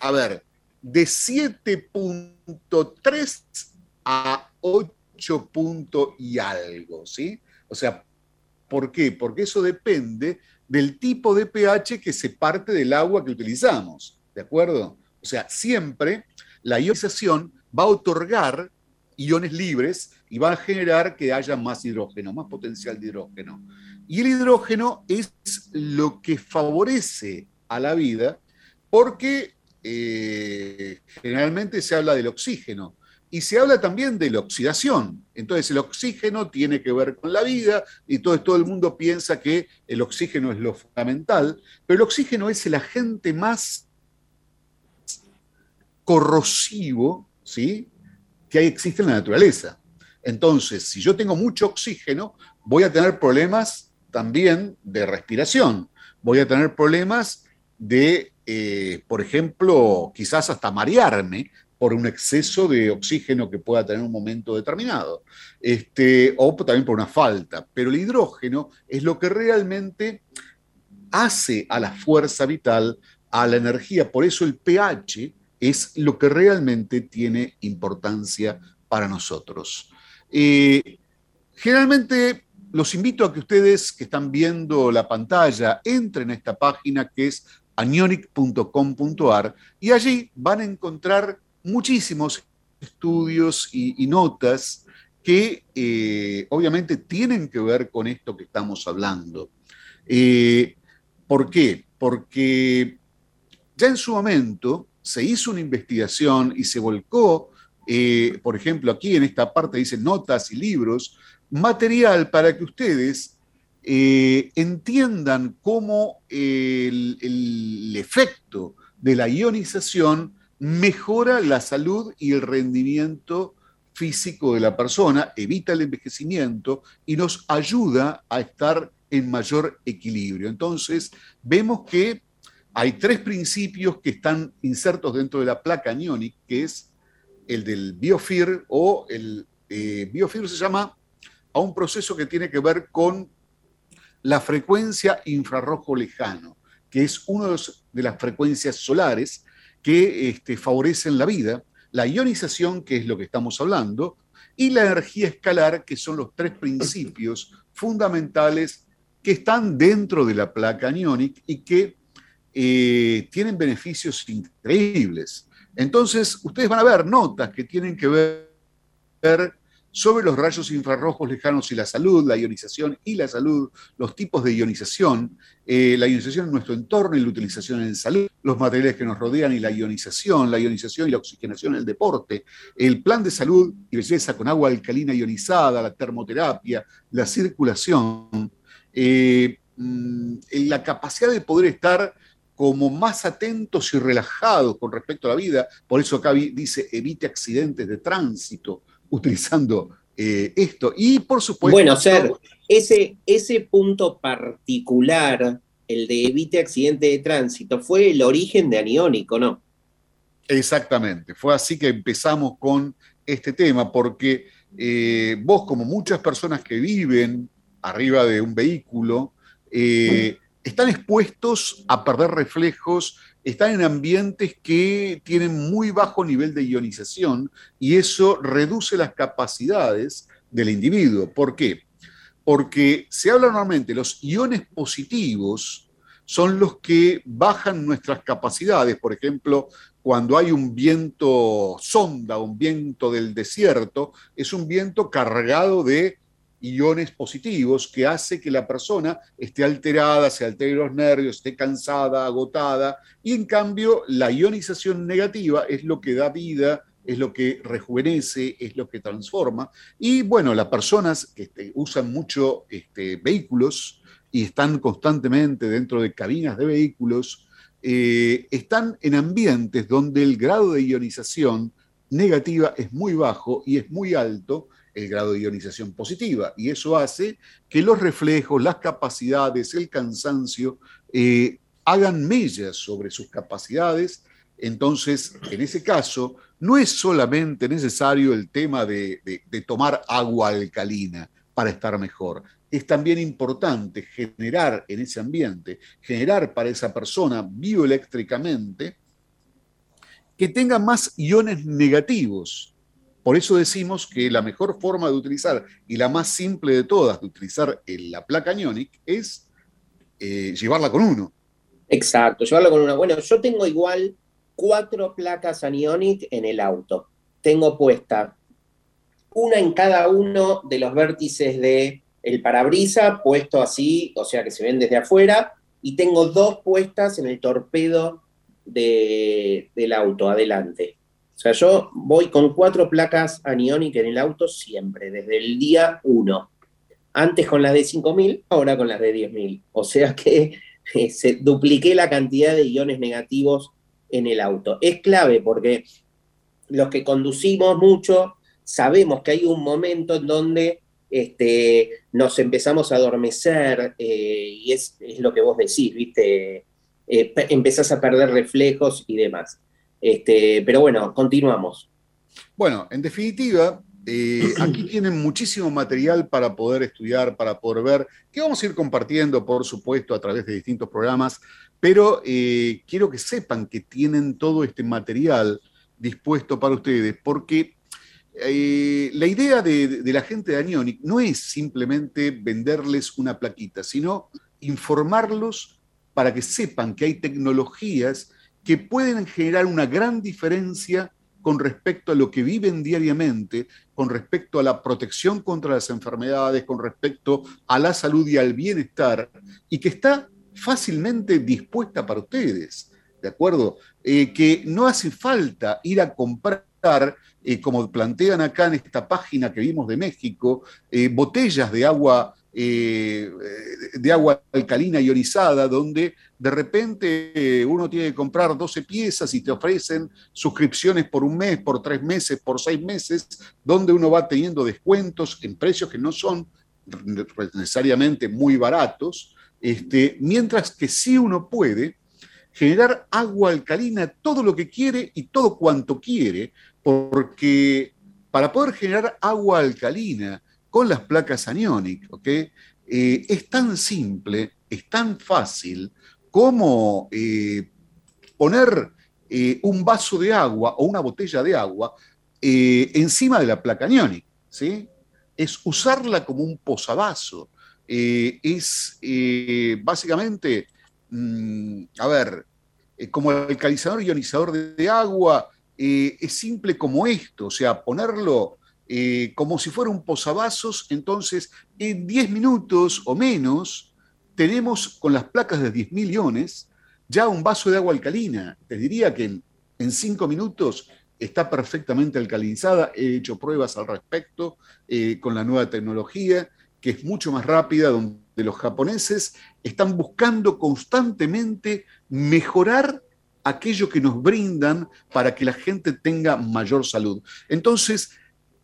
a ver, de 7.3 a 8 y algo, ¿sí? O sea, ¿por qué? Porque eso depende del tipo de pH que se parte del agua que utilizamos, ¿de acuerdo? O sea, siempre la ionización va a otorgar iones libres y va a generar que haya más hidrógeno, más potencial de hidrógeno. Y el hidrógeno es lo que favorece a la vida porque eh, generalmente se habla del oxígeno y se habla también de la oxidación. Entonces el oxígeno tiene que ver con la vida y todo, el mundo piensa que el oxígeno es lo fundamental, pero el oxígeno es el agente más corrosivo que existe en la naturaleza. Entonces, si yo tengo mucho oxígeno, voy a tener problemas también de respiración, voy a tener problemas de, eh, por ejemplo, quizás hasta marearme por un exceso de oxígeno que pueda tener en un momento determinado, este, o también por una falta. Pero el hidrógeno es lo que realmente hace a la fuerza vital, a la energía. Por eso el pH es lo que realmente tiene importancia para nosotros. Eh, generalmente los invito a que ustedes que están viendo la pantalla entren a esta página que es anionic.com.ar y allí van a encontrar muchísimos estudios y, notas que eh, obviamente tienen que ver con esto que estamos hablando. Eh, ¿Por qué? Porque ya en su momento se hizo una investigación y se volcó, eh, por ejemplo, aquí en esta parte dice notas y libros, material para que ustedes eh, entiendan cómo el, efecto de la ionización mejora la salud y el rendimiento físico de la persona, evita el envejecimiento y nos ayuda a estar en mayor equilibrio. Entonces, vemos que hay tres principios que están insertos dentro de la placa anionic, que es el del biofir o el eh, biofir se llama a un proceso que tiene que ver con la frecuencia infrarrojo lejano, que es una de las frecuencias solares que este, favorecen la vida, la ionización, que es lo que estamos hablando, y la energía escalar, que son los tres principios fundamentales que están dentro de la placa anionic y que eh, tienen beneficios increíbles. Entonces, ustedes van a ver notas que tienen que ver sobre los rayos infrarrojos lejanos y la salud, la ionización y la salud, los tipos de ionización, eh, la ionización en nuestro entorno y la utilización en salud, los materiales que nos rodean y la ionización, la ionización y la oxigenación en el deporte, el plan de salud y belleza con agua alcalina ionizada, la termoterapia, la circulación, eh, mm, la capacidad de poder estar como más atentos y relajados con respecto a la vida. Por eso acá dice evite accidentes de tránsito utilizando eh, esto. Y por supuesto... Bueno, Ser, ese, ese punto particular, el de evite accidentes de tránsito, fue el origen de Aniónico, ¿no? Exactamente, fue así que empezamos con este tema, porque eh, vos, como muchas personas que viven arriba de un vehículo, eh, están expuestos a perder reflejos, están en ambientes que tienen muy bajo nivel de ionización y eso reduce las capacidades del individuo. ¿Por qué? Porque se habla normalmente, los iones positivos son los que bajan nuestras capacidades. Por ejemplo, cuando hay un viento sonda, un viento del desierto, es un viento cargado de iones positivos que hace que la persona esté alterada, se altere los nervios, esté cansada, agotada, y en cambio la ionización negativa es lo que da vida, es lo que rejuvenece, es lo que transforma. Y bueno, las personas que este, usan mucho este, vehículos y están constantemente dentro de cabinas de vehículos, eh, están en ambientes donde el grado de ionización negativa es muy bajo y es muy alto, el grado de ionización positiva. Y eso hace que los reflejos, las capacidades, el cansancio eh, hagan mellas sobre sus capacidades. Entonces, en ese caso, no es solamente necesario el tema de, de tomar agua alcalina para estar mejor. Es también importante generar en ese ambiente, generar para esa persona bioeléctricamente que tenga más iones negativos. Por eso decimos que la mejor forma de utilizar y la más simple de todas de utilizar la placa Ionic es eh, llevarla con uno. Exacto, llevarla con una. Bueno, yo tengo igual cuatro placas Anionic en el auto. Tengo puesta una en cada uno de los vértices de el parabrisa, puesto así, o sea que se ven desde afuera, y tengo dos puestas en el torpedo del auto, adelante. O sea, yo voy con cuatro placas Anionic en el auto siempre, desde el día uno. Antes con las de 5000, ahora con las de 10000. O sea que se dupliqué la cantidad de iones negativos en el auto. Es clave porque los que conducimos mucho sabemos que hay un momento en donde este, nos empezamos a adormecer eh, y es, lo que vos decís, ¿viste? Eh, empezás a perder reflejos y demás. Este, pero bueno, continuamos. Bueno, en definitiva, eh, aquí tienen muchísimo material para poder estudiar, para poder ver, que vamos a ir compartiendo, por supuesto, a través de distintos programas, pero eh, quiero que sepan que tienen todo este material dispuesto para ustedes, porque eh, la idea de, de, la gente de Anionic no es simplemente venderles una plaquita, sino informarlos para que sepan que hay tecnologías que pueden generar una gran diferencia con respecto a lo que viven diariamente, con respecto a la protección contra las enfermedades, con respecto a la salud y al bienestar, y que está fácilmente dispuesta para ustedes, ¿de acuerdo? Eh, que no hace falta ir a comprar, eh, como plantean acá en esta página que vimos de México, eh, botellas de agua eh, de agua alcalina ionizada, donde de repente eh, uno tiene que comprar 12 piezas y te ofrecen suscripciones por un mes, por tres meses, por seis meses, donde uno va teniendo descuentos en precios que no son necesariamente muy baratos, este, mientras que sí uno puede generar agua alcalina todo lo que quiere y todo cuanto quiere, porque para poder generar agua alcalina con las placas Anionic, ¿ok? Eh, es tan simple, es tan fácil como eh, poner eh, un vaso de agua o una botella de agua encima de la placa Anionic, ¿sí? Es usarla como un posavaso. es básicamente, mm, a ver, como el calizador ionizador de agua, es simple como esto, o sea, ponerlo eh, como si fuera un posavasos, entonces en 10 minutos o menos tenemos con las placas de 10.000 iones ya un vaso de agua alcalina. Te diría que en 5 minutos está perfectamente alcalinizada. He hecho pruebas al respecto eh, con la nueva tecnología, que es mucho más rápida, donde los japoneses están buscando constantemente mejorar aquello que nos brindan para que la gente tenga mayor salud. Entonces,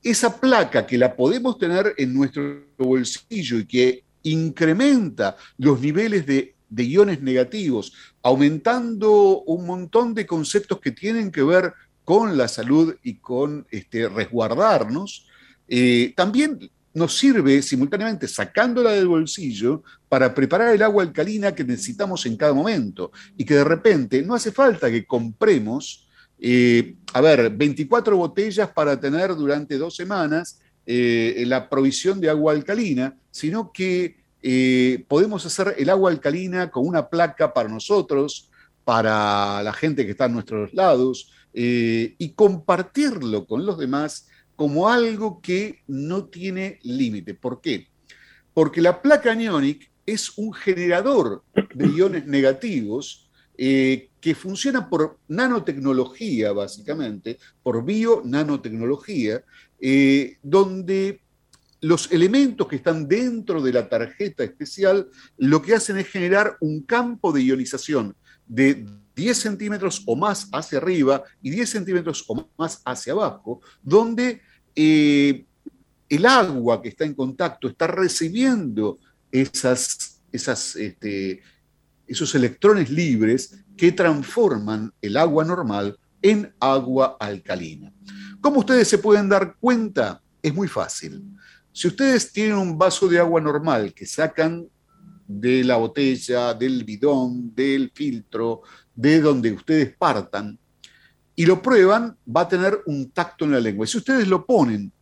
esa placa que la podemos tener en nuestro bolsillo y que incrementa los niveles de, iones negativos, aumentando un montón de conceptos que tienen que ver con la salud y con este, resguardarnos, eh, también nos sirve simultáneamente sacándola del bolsillo para preparar el agua alcalina que necesitamos en cada momento y que de repente no hace falta que compremos eh, a ver, 24 botellas para tener durante dos semanas eh, la provisión de agua alcalina, sino que eh, podemos hacer el agua alcalina con una placa para nosotros, para la gente que está a nuestros lados, y compartirlo con los demás como algo que no tiene límite. ¿Por qué? Porque la placa anionic es un generador de iones negativos eh, que funciona por nanotecnología, básicamente, por bio-nanotecnología, eh, donde los elementos que están dentro de la tarjeta especial lo que hacen es generar un campo de ionización de 10 centímetros o más hacia arriba y 10 centímetros o más hacia abajo, donde eh, el agua que está en contacto está recibiendo esas, esas este, esos electrones libres que transforman el agua normal en agua alcalina. ¿Cómo ustedes se pueden dar cuenta? Es muy fácil. Si ustedes tienen un vaso de agua normal que sacan de la botella, del bidón, del filtro, de donde ustedes partan, y lo prueban, va a tener un tacto en la lengua. Y si ustedes lo ponen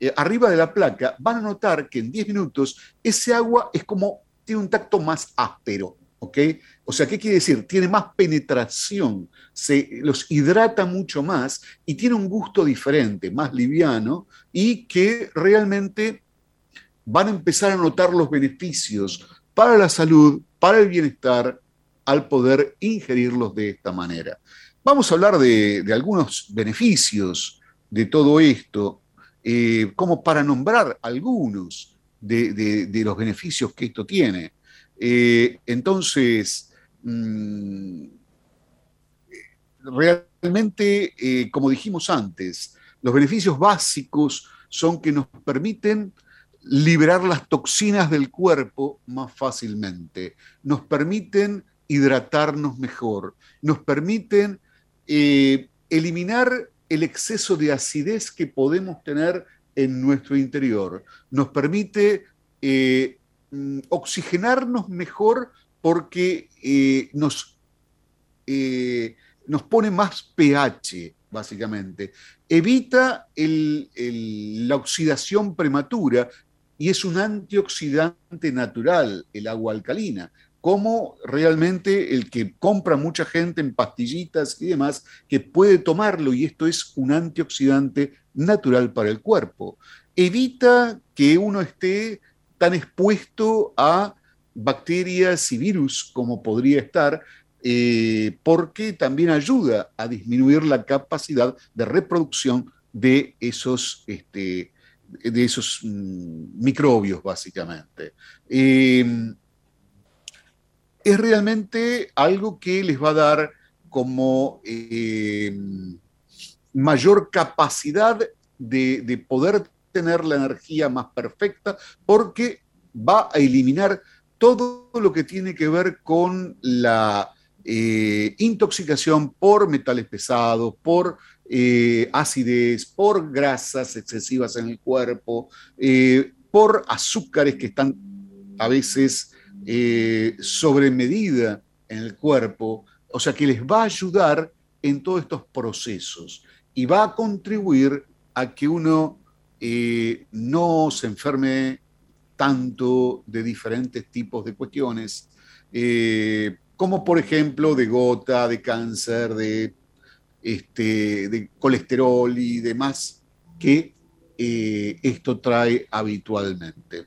eh, arriba de la placa, van a notar que en 10 minutos ese agua es como, tiene un tacto más áspero. ¿Ok? O sea, ¿qué quiere decir? Tiene más penetración, se los hidrata mucho más y tiene un gusto diferente, más liviano y que realmente van a empezar a notar los beneficios para la salud, para el bienestar, al poder ingerirlos de esta manera. Vamos a hablar de, algunos beneficios de todo esto, eh, como para nombrar algunos de, los beneficios que esto tiene. Eh, entonces, mm, realmente, eh, como dijimos antes, los beneficios básicos son que nos permiten liberar las toxinas del cuerpo más fácilmente, nos permiten hidratarnos mejor, nos permiten eh, eliminar el exceso de acidez que podemos tener en nuestro interior, nos permite mm, oxigenarnos mejor porque eh, nos, nos pone más pH, básicamente. Evita la oxidación prematura y es un antioxidante natural el agua alcalina, como realmente el que compra mucha gente en pastillitas y demás, que puede tomarlo y esto es un antioxidante natural para el cuerpo. Evita que uno esté tan expuesto a bacterias y virus como podría estar, eh, porque también ayuda a disminuir la capacidad de reproducción de esos este, de esos mm, microbios, básicamente. Em, es realmente algo que les va a dar como em, mayor capacidad de, poder tener la energía más perfecta porque va a eliminar todo lo que tiene que ver con la eh, intoxicación por metales pesados, por eh, acidez, por grasas excesivas en el cuerpo, eh, por azúcares que están a veces eh, sobre medida en el cuerpo, o sea que les va a ayudar en todos estos procesos y va a contribuir a que uno no se enferme tanto de diferentes tipos de cuestiones, como por ejemplo de gota, de cáncer, de este, colesterol y demás que eh, esto trae habitualmente.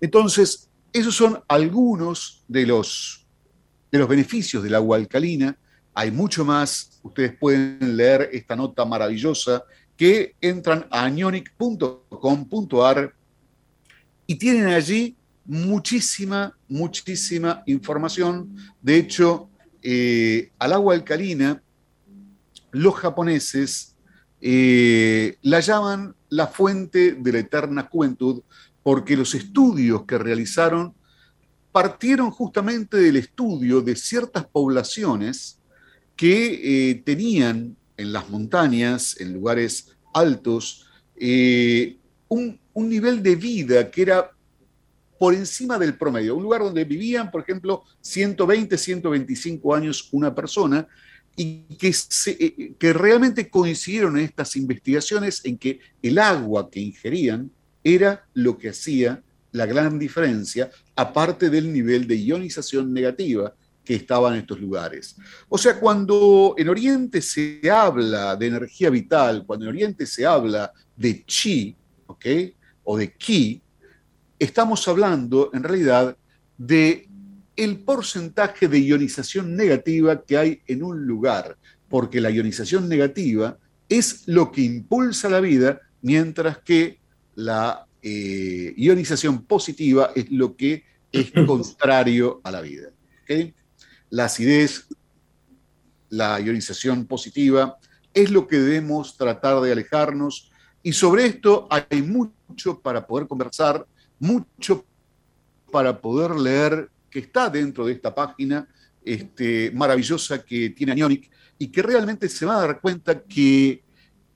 Entonces, esos son algunos de los, de los beneficios del agua alcalina. Hay mucho más. Ustedes pueden leer esta nota maravillosa que entran a anionic.com.ar y tienen allí muchísima, muchísima información. De hecho, eh, al agua alcalina los japoneses eh, la llaman la fuente de la eterna juventud porque los estudios que realizaron partieron justamente del estudio de ciertas poblaciones que eh, tenían en las montañas, en lugares altos, eh, un, nivel de vida que era por encima del promedio, un lugar donde vivían, por ejemplo, 120, 125 años una persona, y que, eh, que realmente coincidieron en estas investigaciones en que el agua que ingerían era lo que hacía la gran diferencia, aparte del nivel de ionización negativa que estaba en estos lugares. O sea, cuando en Oriente se habla de energía vital, cuando en Oriente se habla de chi, ¿ok? O de ki, estamos hablando en realidad de el porcentaje de ionización negativa que hay en un lugar, porque la ionización negativa es lo que impulsa la vida, mientras que la eh, ionización positiva es lo que es contrario a la vida. La acidez, la ionización positiva, es lo que debemos tratar de alejarnos. Y sobre esto hay mucho para poder conversar, mucho para poder leer que está dentro de esta página este, maravillosa que tiene Anionic y que realmente se va a dar cuenta que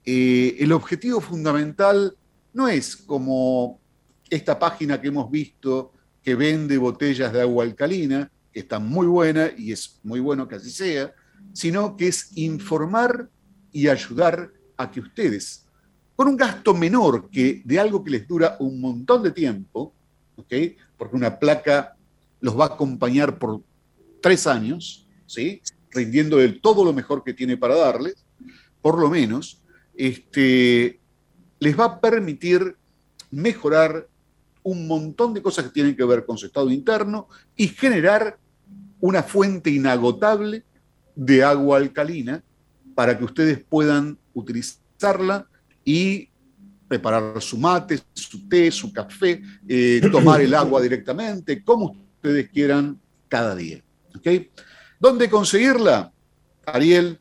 eh, el objetivo fundamental no es como esta página que hemos visto que vende botellas de agua alcalina, está muy buena y es muy bueno que así sea, sino que es informar y ayudar a que ustedes, con un gasto menor que de algo que les dura un montón de tiempo, porque una placa los va a acompañar por tres años, ¿sí? rindiendo del todo lo mejor que tiene para darles, por lo menos, este, les va a permitir mejorar un montón de cosas que tienen que ver con su estado interno y generar una fuente inagotable de agua alcalina para que ustedes puedan utilizarla y preparar su mate, su té, su café, eh, tomar el agua directamente, como ustedes quieran cada día. ¿okay? ¿Dónde conseguirla? Ariel,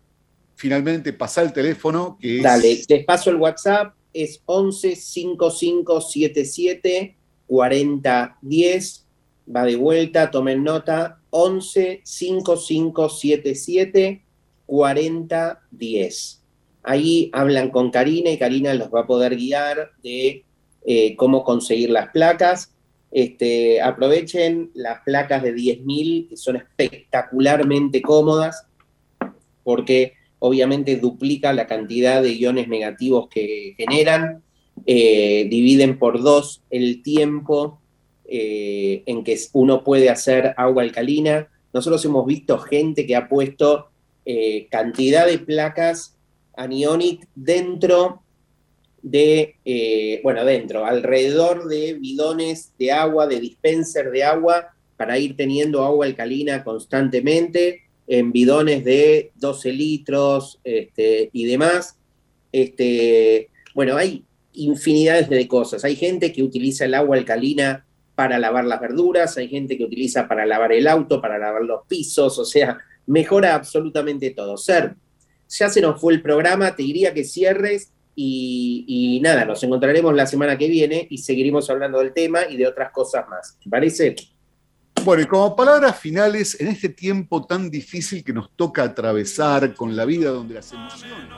finalmente pasa el teléfono Dale, les paso el WhatsApp, es 11 5577 4010. Va de vuelta, tomen nota, 11 5577 4010. Ahí hablan con Karina y Karina los va a poder guiar de eh, cómo conseguir las placas. Este, aprovechen las placas de 10.000, que son espectacularmente cómodas, porque obviamente duplica la cantidad de iones negativos que generan, eh, dividen por dos el tiempo eh, en que uno puede hacer agua alcalina. Nosotros hemos visto gente que ha puesto cantidad de placas anionic dentro de, eh, bueno, dentro, alrededor de bidones de agua, de dispenser de agua, para ir teniendo agua alcalina constantemente, en bidones de 12 litros este, y demás. Este, bueno, hay infinidades de cosas. Hay gente que utiliza el agua alcalina para lavar las verduras, hay gente que utiliza para lavar el auto, para lavar los pisos, o sea, mejora absolutamente todo. Ser ya se nos fue el programa, te diría que cierres y, nada, nos encontraremos la semana que viene y seguiremos hablando del tema y de otras cosas más. ¿Te parece? Bueno, y como palabras finales, en este tiempo tan difícil que nos toca atravesar con la vida donde las emociones